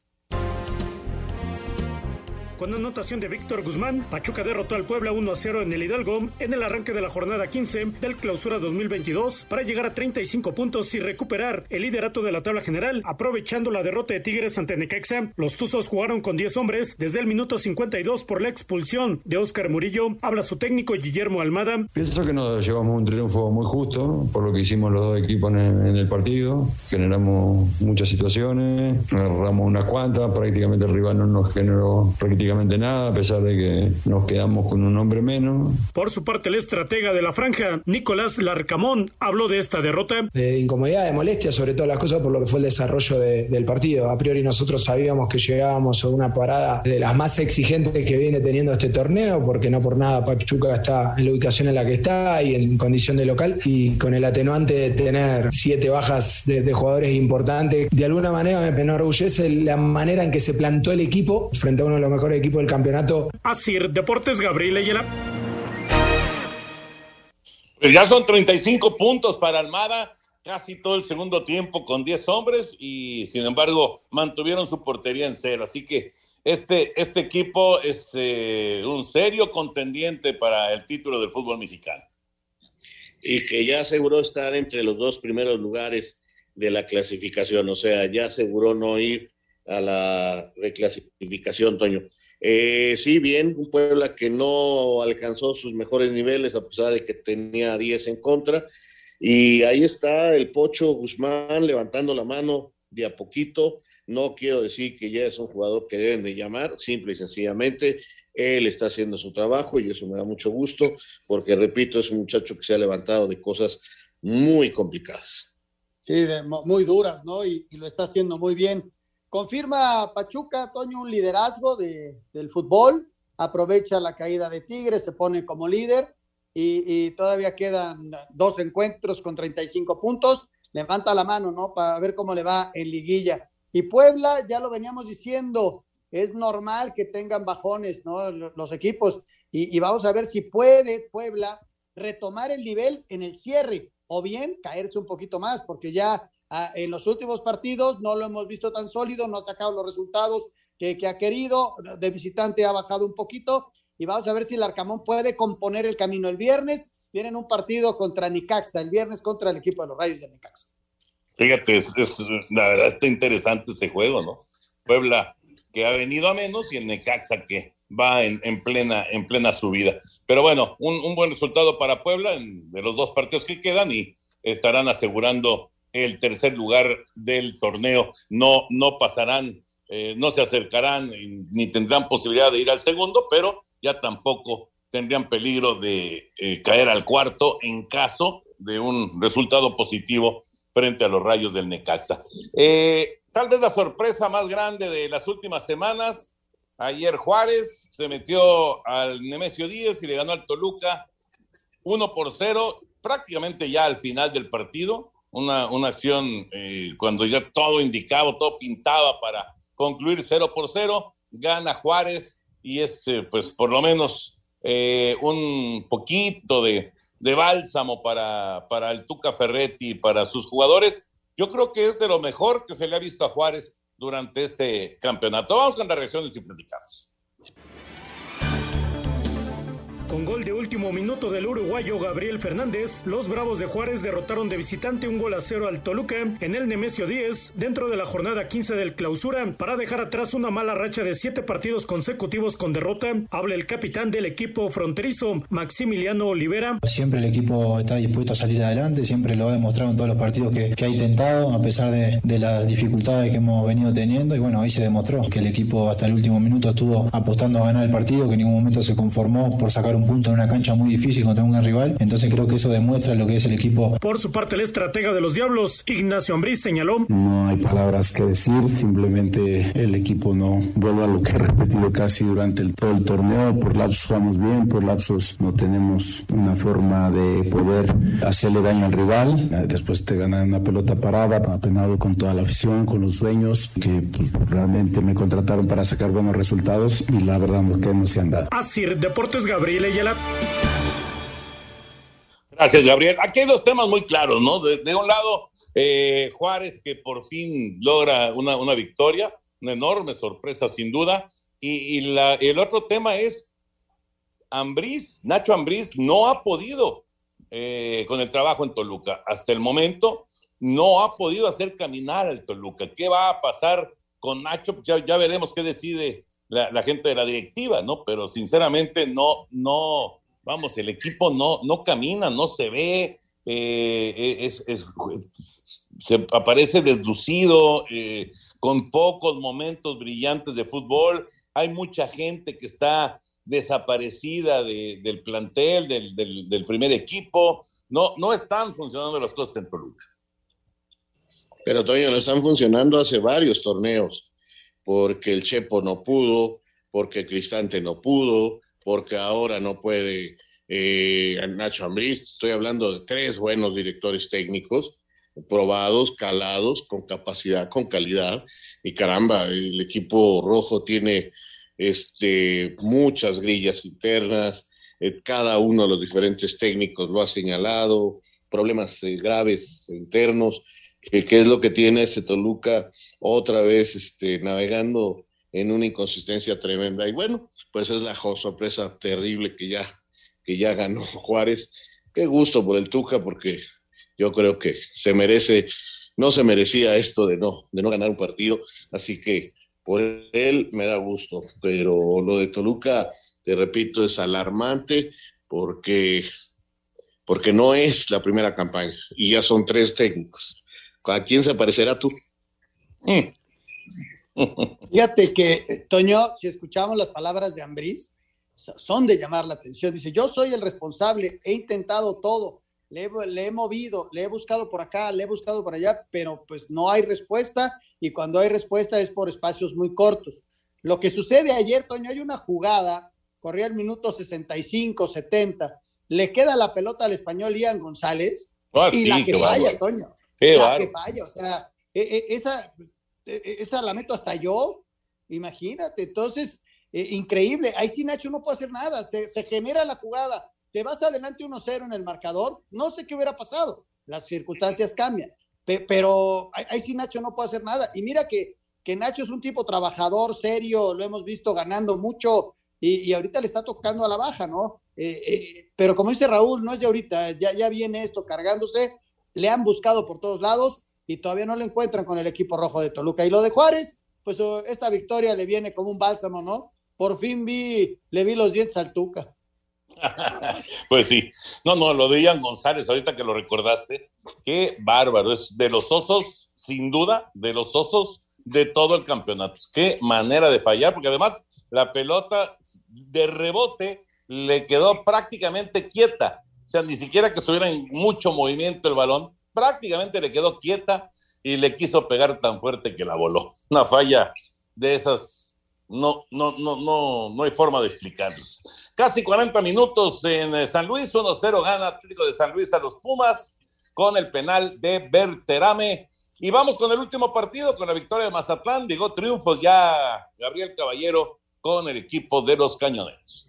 Speaker 12: Con anotación de Víctor Guzmán, Pachuca derrotó al Puebla 1 a 0 en el Hidalgo en el arranque de la jornada 15 del Clausura 2022 para llegar a 35 puntos y recuperar el liderato de la tabla general. Aprovechando la derrota de Tigres ante Necaxa, los Tuzos jugaron con 10 hombres desde el minuto 52 por la expulsión de Óscar Murillo. Habla su técnico Guillermo Almada.
Speaker 30: Pienso que nos llevamos un triunfo muy justo por lo que hicimos los dos equipos en el, partido. Generamos muchas situaciones, agarramos unas cuantas, prácticamente el rival no nos generó prácticamente nada, a pesar de que nos quedamos con un hombre menos.
Speaker 12: Por su parte, el estratega de la franja, Nicolás Larcamón, habló de esta derrota.
Speaker 31: de incomodidad, de molestia, sobre todas las cosas por lo que fue el desarrollo de- del partido. A priori nosotros sabíamos que llegábamos a una parada de las más exigentes que viene teniendo este torneo, porque no por nada Pachuca está en la ubicación en la que está y en condición de local, y con el atenuante de tener siete bajas de, de jugadores importantes, de alguna manera me enorgullece la manera en que se plantó el equipo frente a uno de los mejores equipos del campeonato.
Speaker 12: Asir Deportes Gabriel Ayala.
Speaker 11: Pues ya son 35 puntos para Almada, casi todo el segundo tiempo con 10 hombres y sin embargo mantuvieron su portería en cero. Así que este, este equipo es eh, un serio contendiente para el título del fútbol mexicano.
Speaker 6: y que ya aseguró estar entre los dos primeros lugares de la clasificación, o sea, ya aseguró no ir a la reclasificación, Toño. Eh, sí, bien, un Puebla que no alcanzó sus mejores niveles a pesar de que tenía 10 en contra. Y ahí está el Pocho Guzmán levantando la mano de a poquito. No quiero decir que ya es un jugador que deben de llamar, simple y sencillamente. Él está haciendo su trabajo y eso me da mucho gusto, porque repito, es un muchacho que se ha levantado de cosas muy complicadas.
Speaker 15: Sí, de- muy duras, ¿no? Y lo está haciendo muy bien. Confirma Pachuca, Toño, un liderazgo de- del fútbol, aprovecha la caída de Tigres, se pone como líder y, todavía quedan dos encuentros con 35 puntos. Levanta la mano, ¿no? Para ver cómo le va en liguilla. Y Puebla, ya lo veníamos diciendo, es normal que tengan bajones, ¿no? Los equipos. Y, vamos a ver si puede Puebla retomar el nivel en el cierre o bien caerse un poquito más, porque ya en los últimos partidos no lo hemos visto tan sólido, no ha sacado los resultados que, que ha querido, de visitante ha bajado un poquito y vamos a ver si el Arcamón puede componer el camino. El viernes tienen un partido contra Nicaxa, el viernes contra el equipo de los Rayos de Nicaxa.
Speaker 11: Fíjate, es, la verdad está interesante ese juego, ¿no? Puebla que ha venido a menos y el Necaxa que va en, en plena, en plena subida. Pero bueno, un, un buen resultado para Puebla de los dos partidos que quedan y estarán asegurando el tercer lugar del torneo. No, no pasarán, eh, no se acercarán ni tendrán posibilidad de ir al segundo, pero ya tampoco tendrían peligro de eh, caer al cuarto en caso de un resultado positivo frente a los rayos del Necaxa. Eh, tal vez la sorpresa más grande de las últimas semanas, ayer Juárez se metió al Nemesio Díaz y le ganó al Toluca 1 por 0, prácticamente ya al final del partido, una, una acción eh, cuando ya todo indicaba, todo pintaba para concluir 0 por 0, gana Juárez y es eh, pues por lo menos eh, un poquito de, de bálsamo para, para el Tuca Ferretti y para sus jugadores. Yo creo que es de lo mejor que se le ha visto a Juárez durante este campeonato. Vamos con las reacciones y platicamos.
Speaker 12: Con gol de último minuto del uruguayo Gabriel Fernández, los Bravos de Juárez derrotaron de visitante un gol a cero al Toluca en el Nemesio 10 dentro de la jornada 15 del clausura para dejar atrás una mala racha de siete partidos consecutivos con derrota. Habla el capitán del equipo fronterizo, Maximiliano Olivera.
Speaker 32: Siempre el equipo está dispuesto a salir adelante, siempre lo ha demostrado en todos los partidos que, ha intentado, a pesar de, de las dificultades que hemos venido teniendo. Y bueno, ahí se demostró que el equipo hasta el último minuto estuvo apostando a ganar el partido, que en ningún momento se conformó por sacar un punto en una cancha muy difícil contra un gran rival. Entonces creo que eso demuestra lo que es el equipo.
Speaker 12: Por su parte, el estratega de los Diablos, Ignacio Ambriz, señaló.
Speaker 33: No hay palabras que decir, simplemente el equipo no vuelve a lo que he repetido casi durante el, todo el torneo. Por lapsos jugamos bien, por lapsos no tenemos una forma de poder hacerle daño al rival. Después te ganan una pelota parada, apenado con toda la afición, con los dueños, que pues, realmente me contrataron para sacar buenos resultados y la verdad que no se han dado.
Speaker 12: Así, Deportes Gabriel
Speaker 11: Gracias, Gabriel. Aquí hay dos temas muy claros, ¿no? De, un lado, eh, Juárez, que por fin logra una, una, victoria, una enorme sorpresa, sin duda. Y, el otro tema es Ambriz, Nacho Ambriz no ha podido eh, con el trabajo en Toluca. Hasta el momento no ha podido hacer caminar al Toluca. ¿Qué va a pasar con Nacho? Ya veremos qué decide la, gente de la directiva, ¿no? Pero sinceramente no, no, vamos, el equipo no, no camina, no se ve, eh, es, es, se aparece deslucido, eh, con pocos momentos brillantes de fútbol. Hay mucha gente que está desaparecida de, del plantel, del, primer equipo. No, no están funcionando las cosas en Toluca.
Speaker 6: Pero todavía no están funcionando hace varios torneos, porque el Chepo no pudo, porque Cristante no pudo, porque ahora no puede eh, Nacho Ambriz. Estoy hablando de tres buenos directores técnicos, probados, calados, con capacidad, con calidad. Y caramba, el equipo rojo tiene este, muchas grillas internas, eh, cada uno de los diferentes técnicos lo ha señalado, problemas eh, graves internos, que, que, es lo que tiene ese Toluca otra vez este, navegando en una inconsistencia tremenda. Y bueno, pues es la sorpresa terrible que ya, que ya ganó Juárez. Qué gusto por el Tuca, porque yo creo que se merece, no se merecía esto de no, de no ganar un partido, así que por él me da gusto, pero lo de Toluca, te repito, es alarmante porque, porque no es la primera campaña y ya son tres técnicos. ¿A quién se parecerá tú?
Speaker 15: Fíjate que, Toño, si escuchamos las palabras de Ambriz, son de llamar la atención. Dice, yo soy el responsable, he intentado todo, le he, le he, movido, le he buscado por acá, le he buscado por allá, pero pues no hay respuesta y cuando hay respuesta es por espacios muy cortos. Lo que sucede ayer, Toño, hay una jugada, corría el minuto 65, 70, le queda la pelota al español Ian González
Speaker 11: ah,
Speaker 15: y
Speaker 11: sí,
Speaker 15: la que falla. Toño.
Speaker 11: Qué bárbaro.
Speaker 15: que falla, o sea, e, e, esa, e, esa la meto hasta yo, imagínate, entonces, eh, increíble, ahí sí Nacho no puede hacer nada, se, se genera la jugada, te vas adelante 1-0 en el marcador, no sé qué hubiera pasado, las circunstancias cambian, Pe pero ahí, ahí, sí Nacho no puede hacer nada. Y mira que, que Nacho es un tipo trabajador, serio, lo hemos visto ganando mucho y, y ahorita le está tocando a la baja, ¿no? Eh, eh, pero como dice Raúl, no es de ahorita, ya, ya viene esto cargándose, le han buscado por todos lados y todavía no lo encuentran con el equipo rojo de Toluca. Y lo de Juárez, pues oh, esta victoria le viene como un bálsamo, ¿no? Por fin vi, le vi los dientes al Tuca.
Speaker 11: pues sí. No, no, lo de Ian González, ahorita que lo recordaste, qué bárbaro. Es de los osos, sin duda, de los osos de todo el campeonato. Qué manera de fallar, porque además la pelota de rebote le quedó prácticamente quieta. O sea, ni siquiera que estuviera en mucho movimiento el balón, prácticamente le quedó quieta y le quiso pegar tan fuerte que la voló. Una falla de esas no, no, no, no, no hay forma de explicarlos. Casi 40 minutos en San Luis, 1-0 gana Atlético de San Luis a los Pumas con el penal de Berterame. Y vamos con el último partido, con la victoria de Mazatlán. Llegó triunfos ya Gabriel Caballero con el equipo de los Cañoneros.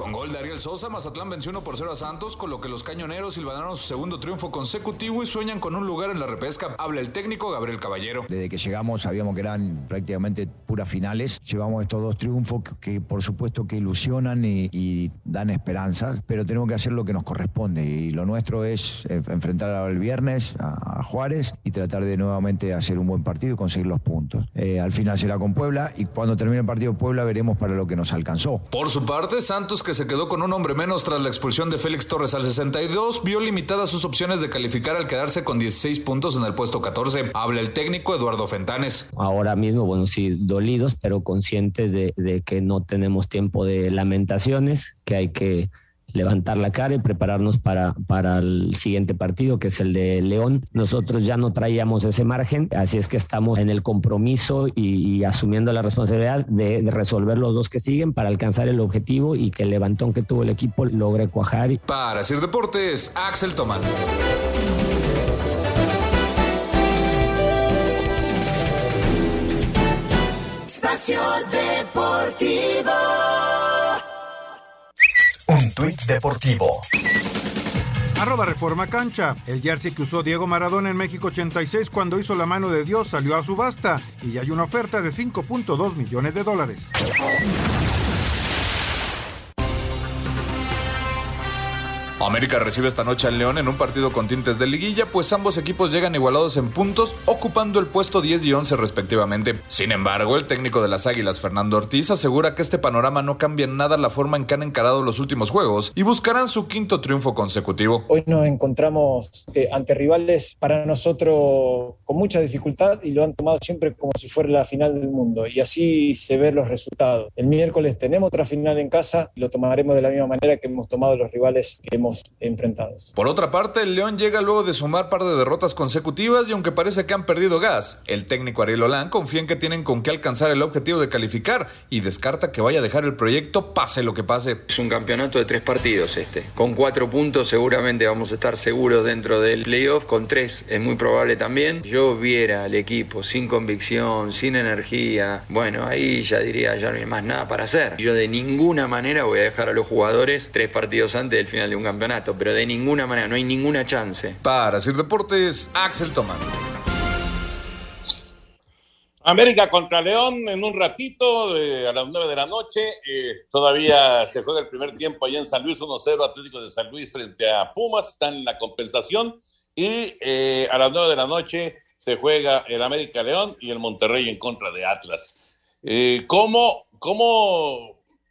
Speaker 34: Con gol de Ariel Sosa, Mazatlán venció 1 por 0 a Santos, con lo que los cañoneros silvanaron su segundo triunfo consecutivo y sueñan con un lugar en la repesca. Habla el técnico Gabriel Caballero.
Speaker 35: Desde que llegamos sabíamos que eran prácticamente puras finales. Llevamos estos dos triunfos que, por supuesto que ilusionan y, dan esperanzas, pero tenemos que hacer lo que nos corresponde y lo nuestro es enfrentar el viernes a, Juárez y tratar de nuevamente hacer un buen partido y conseguir los puntos. Eh, al final será con Puebla y cuando termine el partido Puebla veremos para lo que nos alcanzó.
Speaker 34: Por su parte, Santos que se quedó con un hombre menos tras la expulsión de Félix Torres al 62, vio limitadas sus opciones de calificar al quedarse con 16 puntos en el puesto 14. Habla el técnico Eduardo Fentanes.
Speaker 36: Ahora mismo, bueno, sí, dolidos, pero conscientes de que no tenemos tiempo de lamentaciones, que hay que levantar la cara y prepararnos para, para el siguiente partido, que es el de León. Nosotros ya no traíamos ese margen, así es que estamos en el compromiso y, asumiendo la responsabilidad de, resolver los dos que siguen para alcanzar el objetivo y que el levantón que tuvo el equipo logre cuajar.
Speaker 34: Para Sir Deportes, Axel Tomán.
Speaker 20: Espacio Deportivo.
Speaker 22: Un tuit deportivo.
Speaker 2: Arroba Reforma Cancha. El jersey que usó Diego Maradona en México 86 cuando hizo la mano de Dios salió a subasta y hay una oferta de 5.2 millones de dólares.
Speaker 34: América recibe esta noche al León en un partido con tintes de liguilla, pues ambos equipos llegan igualados en puntos, ocupando el puesto 10 y 11 respectivamente. Sin embargo, el técnico de las Águilas, Fernando Ortiz, asegura que este panorama no cambia en nada la forma en que han encarado los últimos juegos y buscarán su quinto triunfo consecutivo.
Speaker 37: Hoy nos encontramos eh, ante rivales para nosotros con mucha dificultad y lo han tomado siempre como si fuera la final del mundo y así se ven los resultados. El miércoles tenemos otra final en casa y lo tomaremos de la misma manera que hemos tomado los rivales que hemos enfrentados.
Speaker 34: Por otra parte, el León llega luego de sumar par de derrotas consecutivas y aunque parece que han perdido gas, el técnico Ariel Olán confía en que tienen con qué alcanzar el objetivo de calificar y descarta que vaya a dejar el proyecto pase lo que pase.
Speaker 38: Es un campeonato de tres partidos este. Con cuatro puntos seguramente vamos a estar seguros dentro del playoff, con tres es muy probable también. Yo viera al equipo sin convicción, sin energía, bueno, ahí ya diría, ya no hay más nada para hacer. Yo de ninguna manera voy a dejar a los jugadores tres partidos antes del final de un campeonato pero de ninguna manera, no hay ninguna chance.
Speaker 34: Para Sir Deportes, Axel Tomán.
Speaker 11: América contra León en un ratito a las 9 de la noche. Eh, todavía se juega el primer tiempo allá en San Luis 1-0 Atlético de San Luis frente a Pumas. Están en la compensación. Y eh, a las 9 de la noche se juega el América León y el Monterrey en contra de Atlas. Eh, ¿Cómo,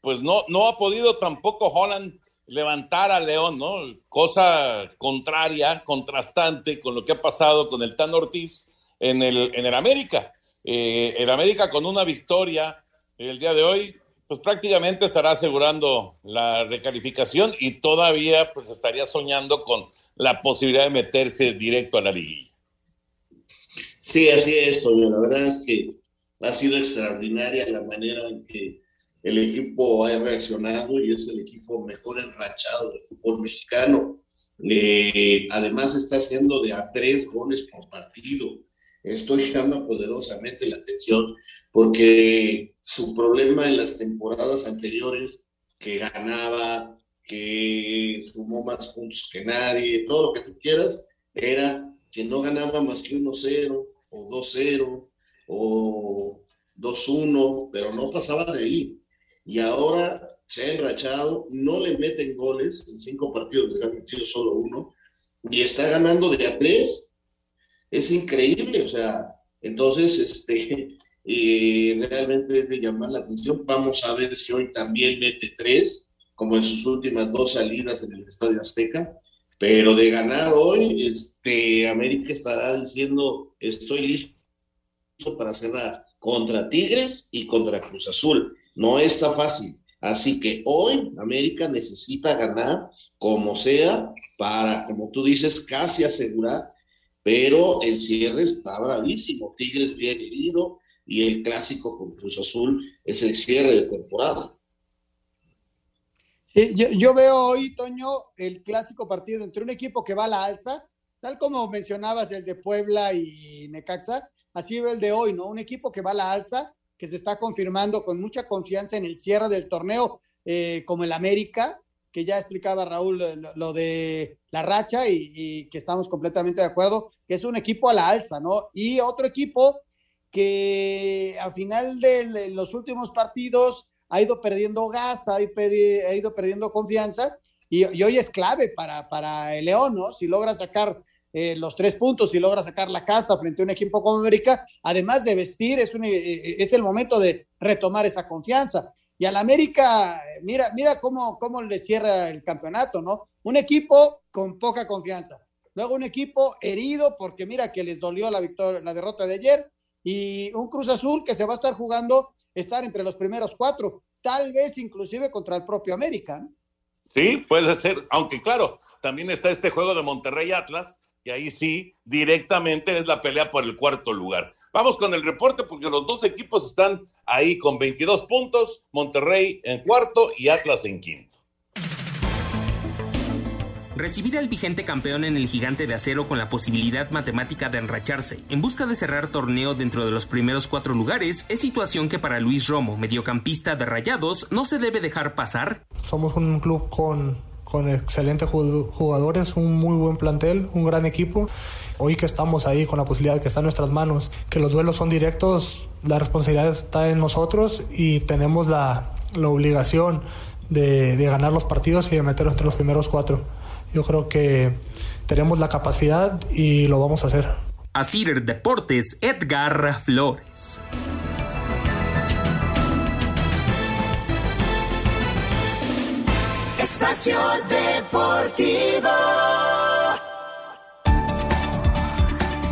Speaker 11: pues no, no ha podido tampoco Holland levantar a León, ¿no? Cosa contraria, contrastante con lo que ha pasado con el Tan Ortiz en el, en el América. Eh, el América con una victoria el día de hoy, pues prácticamente estará asegurando la recalificación y todavía pues estaría soñando con la posibilidad de meterse directo a la liguilla.
Speaker 6: Sí, así es, Toño. La verdad es que ha sido extraordinaria la manera en que el equipo ha reaccionado y es el equipo mejor enrachado del fútbol mexicano. además está haciendo de a tres goles por partido. Esto llama poderosamente la atención porque su problema en las temporadas anteriores, que ganaba, que sumó más puntos que nadie, todo lo que tú quieras, era que no ganaba más que 1-0 o 2-0 o 2-1, pero no pasaba de ahí y ahora se ha enrachado, no le meten goles, en cinco partidos les han metido solo uno, y está ganando de a tres. Es increíble, o sea, entonces, este, realmente es de llamar la atención. Vamos a ver si hoy también mete tres, como en sus últimas dos salidas en el Estadio Azteca. Pero de ganar hoy, este, América estará diciendo, estoy listo para cerrar contra Tigres y contra Cruz Azul. No está fácil. Así que hoy América necesita ganar como sea para, como tú dices, casi asegurar, pero el cierre está bravísimo. Tigres bien herido y el clásico con Cruz Azul es el cierre de temporada.
Speaker 15: Yo, veo hoy, Toño, el clásico partido entre un equipo que va a la alza, tal como mencionabas el de Puebla y Necaxa, así ve el de hoy, ¿no? Un equipo que va a la alza que se está confirmando con mucha confianza en el cierre del torneo. eh, como el América, que ya explicaba Raúl lo, de la racha y, que estamos completamente de acuerdo, que es un equipo a la alza, ¿no? Y otro equipo que a final de los últimos partidos ha ido perdiendo gas, ha ido perdiendo confianza y, hoy es clave para, para el León, ¿no? Si logra sacar eh, los tres puntos, si logra sacar la casta frente a un equipo como América, además de vestir, es, un, eh, es el momento de retomar esa confianza. Y al América, mira, mira cómo, cómo le cierra el campeonato, ¿no? Un equipo con poca confianza. Luego un equipo herido porque mira que les dolió la victoria, la derrota de ayer. Y un Cruz Azul que se va a estar jugando estar entre los primeros cuatro, tal vez inclusive contra el propio América.
Speaker 11: Sí, puede ser, aunque claro, también está este juego de Monterrey Atlas, y ahí sí, directamente es la pelea por el cuarto lugar. Vamos con el reporte porque los dos equipos están ahí con 22 puntos, Monterrey en cuarto y Atlas en quinto.
Speaker 13: Recibir al vigente campeón en el gigante de acero con la posibilidad matemática de enracharse en busca de cerrar torneo dentro de los primeros cuatro lugares es situación que para Luis Romo, mediocampista de Rayados, no se debe dejar pasar.
Speaker 39: Somos un club con, con excelentes jugadores, un muy buen plantel, un gran equipo hoy que estamos ahí con la posibilidad que está en nuestras manos, que los duelos son directos, la responsabilidad está en nosotros y tenemos la, la obligación de, de, ganar los partidos y de meternos entre los primeros cuatro. Yo creo que tenemos la capacidad y lo vamos a hacer.
Speaker 13: Asir Deportes, Edgar Flores.
Speaker 40: Espacio Deportivo.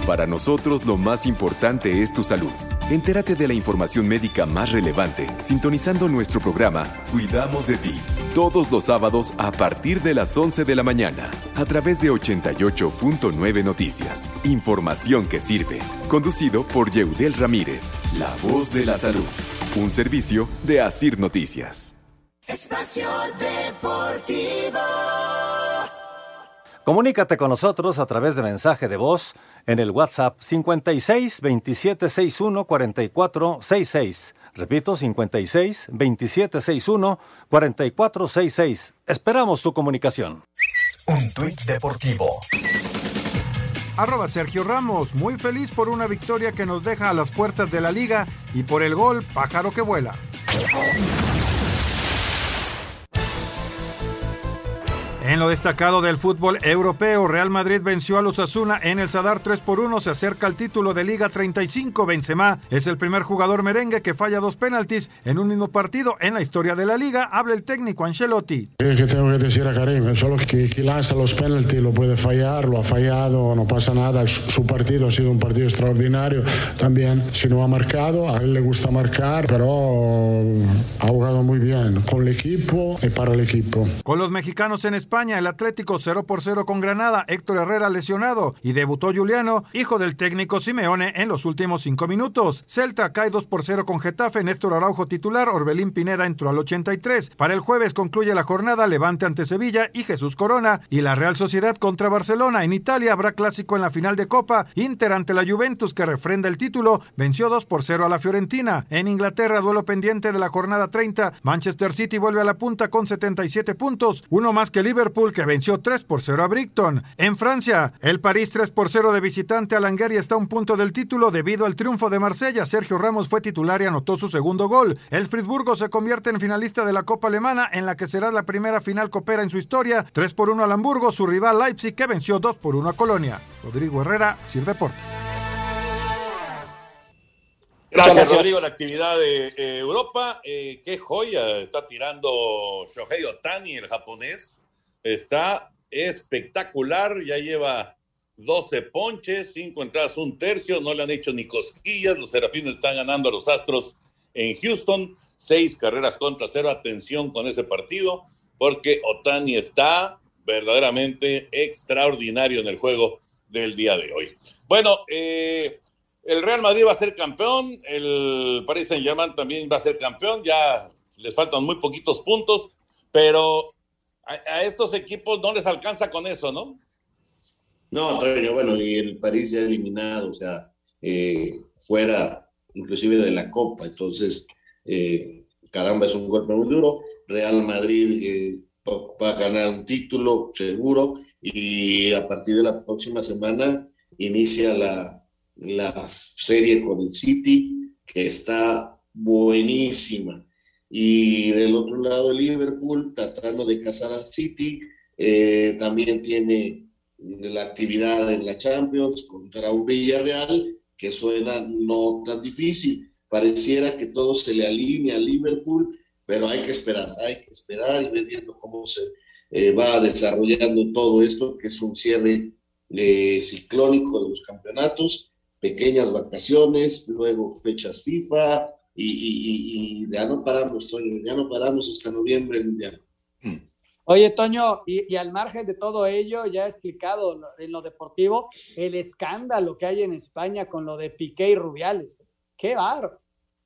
Speaker 7: Para nosotros lo más importante es tu salud. Entérate de la información médica más relevante sintonizando nuestro programa Cuidamos de ti, todos los sábados a partir de las 11 de la mañana, a través de 88.9 Noticias. Información que sirve. Conducido por Yeudel Ramírez, la voz de la salud. Un servicio de Asir Noticias.
Speaker 40: Espacio Deportivo.
Speaker 41: Comunícate con nosotros a través de mensaje de voz en el WhatsApp 56 27 61 44 66. Repito, 56 27 61 44 66. Esperamos tu comunicación.
Speaker 42: Un tuit deportivo.
Speaker 2: Arroba Sergio Ramos, muy feliz por una victoria que nos deja a las puertas de la liga y por el gol pájaro que vuela. En lo destacado del fútbol europeo, Real Madrid venció a los Asuna en el Sadar 3 por 1, se acerca al título de Liga 35. Benzema es el primer jugador merengue que falla dos penaltis en un mismo partido en la historia de la liga. Habla el técnico Ancelotti.
Speaker 43: ¿Qué tengo que decir a Karim? Solo que, que lanza los penaltis lo puede fallar, lo ha fallado, no pasa nada. Su partido ha sido un partido extraordinario. También, si no ha marcado, a él le gusta marcar, pero ha jugado muy bien con el equipo y para el equipo.
Speaker 2: Con los mexicanos en España el Atlético 0 por 0 con Granada, Héctor Herrera lesionado y debutó Juliano, hijo del técnico Simeone, en los últimos cinco minutos. Celta cae 2 por 0 con Getafe, Néstor Araujo titular, Orbelín Pineda entró al 83. Para el jueves concluye la jornada Levante ante Sevilla y Jesús Corona y la Real Sociedad contra Barcelona. En Italia habrá clásico en la final de Copa, Inter ante la Juventus que refrenda el título, venció 2 por 0 a la Fiorentina. En Inglaterra, duelo pendiente de la jornada 30, Manchester City vuelve a la punta con 77 puntos, uno más que Liverpool que venció 3 por 0 a Brighton. En Francia, el París 3 por 0 de visitante a Langueria está a un punto del título debido al triunfo de Marsella. Sergio Ramos fue titular y anotó su segundo gol. El Friburgo se convierte en finalista de la Copa Alemana, en la que será la primera final copera en su historia. 3 por 1 al Hamburgo, su rival Leipzig, que venció 2 por 1 a Colonia. Rodrigo Herrera, Sir Deportes.
Speaker 11: Gracias, Rodrigo. La actividad de eh, Europa, eh, qué joya está tirando Shohei Otani, el japonés está espectacular, ya lleva 12 ponches, 5 entradas, un tercio, no le han hecho ni cosquillas, los Serafines están ganando a los Astros en Houston, seis carreras contra cero, atención con ese partido, porque Otani está verdaderamente extraordinario en el juego del día de hoy. Bueno, eh, el Real Madrid va a ser campeón, el Paris Saint Germain también va a ser campeón, ya les faltan muy poquitos puntos, pero a, estos equipos no les alcanza con eso, ¿no?
Speaker 6: No, Antonio, bueno, y el París ya eliminado, o sea, eh, fuera inclusive de la Copa, entonces, eh, caramba, es un golpe muy duro. Real Madrid eh, va a ganar un título seguro y a partir de la próxima semana inicia la, la serie con el City, que está buenísima. Y del otro lado, Liverpool, tratando de cazar al City, eh, también tiene la actividad en la Champions contra un Villarreal que suena no tan difícil. Pareciera que todo se le alinea a Liverpool, pero hay que esperar, hay que esperar y ver viendo cómo se eh, va desarrollando todo esto, que es un cierre eh, ciclónico de los campeonatos, pequeñas vacaciones, luego fechas FIFA y, ya no paramos, ya no paramos hasta noviembre mundial.
Speaker 15: Oye, Toño, y, al margen de todo ello, ya he explicado en lo deportivo el escándalo que hay en España con lo de Piqué y Rubiales. ¡Qué bar!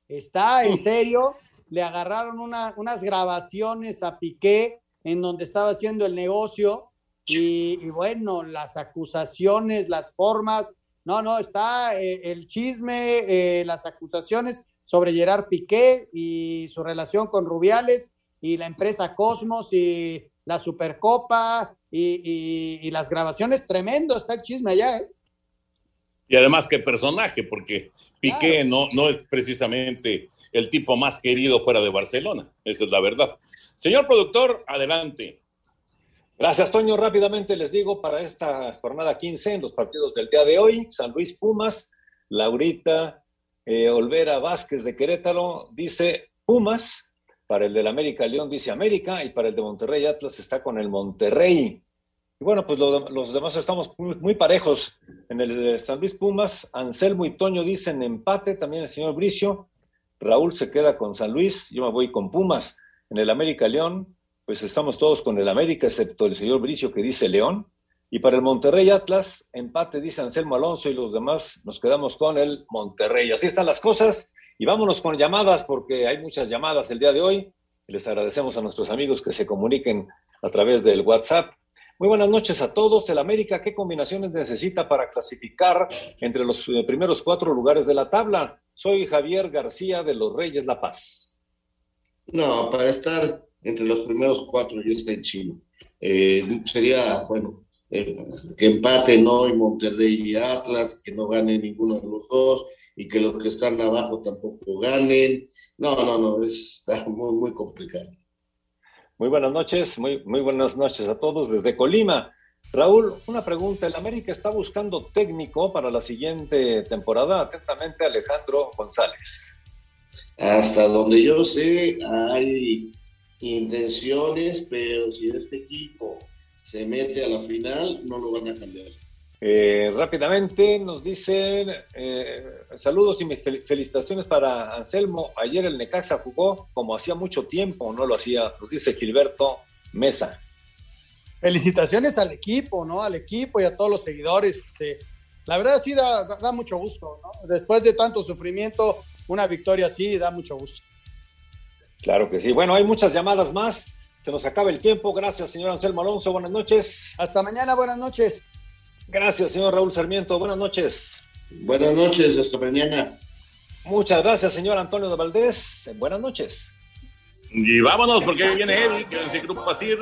Speaker 15: Está en serio, le agarraron unas grabaciones a Piqué en donde estaba haciendo el negocio y, bueno, las acusaciones, las formas, no, no, está eh, el chisme, eh, las acusaciones sobre Gerard Piqué y su relación con Rubiales y la empresa Cosmos y la Supercopa y, las grabaciones, tremendo está el chisme allá. ¿eh?
Speaker 11: Y además qué personaje, porque Piqué no, no es precisamente el tipo más querido fuera de Barcelona, esa es la verdad. Señor productor, adelante.
Speaker 44: Gracias, Toño. Rápidamente les digo para esta jornada 15 en los partidos del día de hoy, San Luis Pumas, Laurita eh, Olvera Vázquez de Querétaro dice Pumas, para el del América León dice América y para el de Monterrey Atlas está con el Monterrey. Y bueno, pues los demás estamos muy, parejos. En el de San Luis Pumas, Anselmo y Toño dicen empate, también el señor Bricio. Raúl se queda con San Luis, yo me voy con Pumas. En el América León, pues estamos todos con el América, excepto el señor Bricio que dice León. Y para el Monterrey Atlas, empate dice Anselmo Alonso y los demás nos quedamos con el Monterrey. Así están las cosas. Y vámonos con llamadas porque hay muchas llamadas el día de hoy. Les agradecemos a nuestros amigos que se comuniquen a través del WhatsApp. Muy buenas noches a todos. El América, ¿qué combinaciones necesita para clasificar entre los eh, primeros cuatro lugares de la tabla? Soy Javier García de los Reyes La Paz.
Speaker 6: No, para estar entre los primeros cuatro ya está en Chile. Eh, sería, bueno, eh, que empaten hoy Monterrey y Atlas, que no gane ninguno de los dos y que los que están abajo tampoco ganen. No, no, no, está muy, muy complicado.
Speaker 44: Muy buenas noches, muy, muy buenas noches a todos desde Colima. Raúl, una pregunta. El América está buscando técnico para la siguiente temporada. Atentamente, Alejandro González.
Speaker 6: Hasta donde yo sé, hay intenciones, pero si este equipo se mete a la final, no lo van a cambiar.
Speaker 44: Eh, rápidamente nos dicen eh, saludos y felicitaciones para Anselmo. Ayer el Necaxa jugó como hacía mucho tiempo, no lo hacía, nos dice Gilberto Mesa.
Speaker 15: Felicitaciones al equipo, ¿no? Al equipo y a todos los seguidores. Este, la verdad sí da, da mucho gusto, ¿no? Después de tanto sufrimiento, una victoria así da mucho gusto.
Speaker 44: Claro que sí. Bueno, hay muchas llamadas más. Se nos acaba el tiempo. Gracias, señor Anselmo Alonso. Buenas noches.
Speaker 15: Hasta mañana. Buenas noches.
Speaker 44: Gracias, señor Raúl Sarmiento. Buenas noches.
Speaker 6: Buenas noches. Hasta mañana.
Speaker 44: Muchas gracias, señor Antonio de Valdés. Buenas noches.
Speaker 11: Y vámonos, porque viene él, que es el grupo Pasir.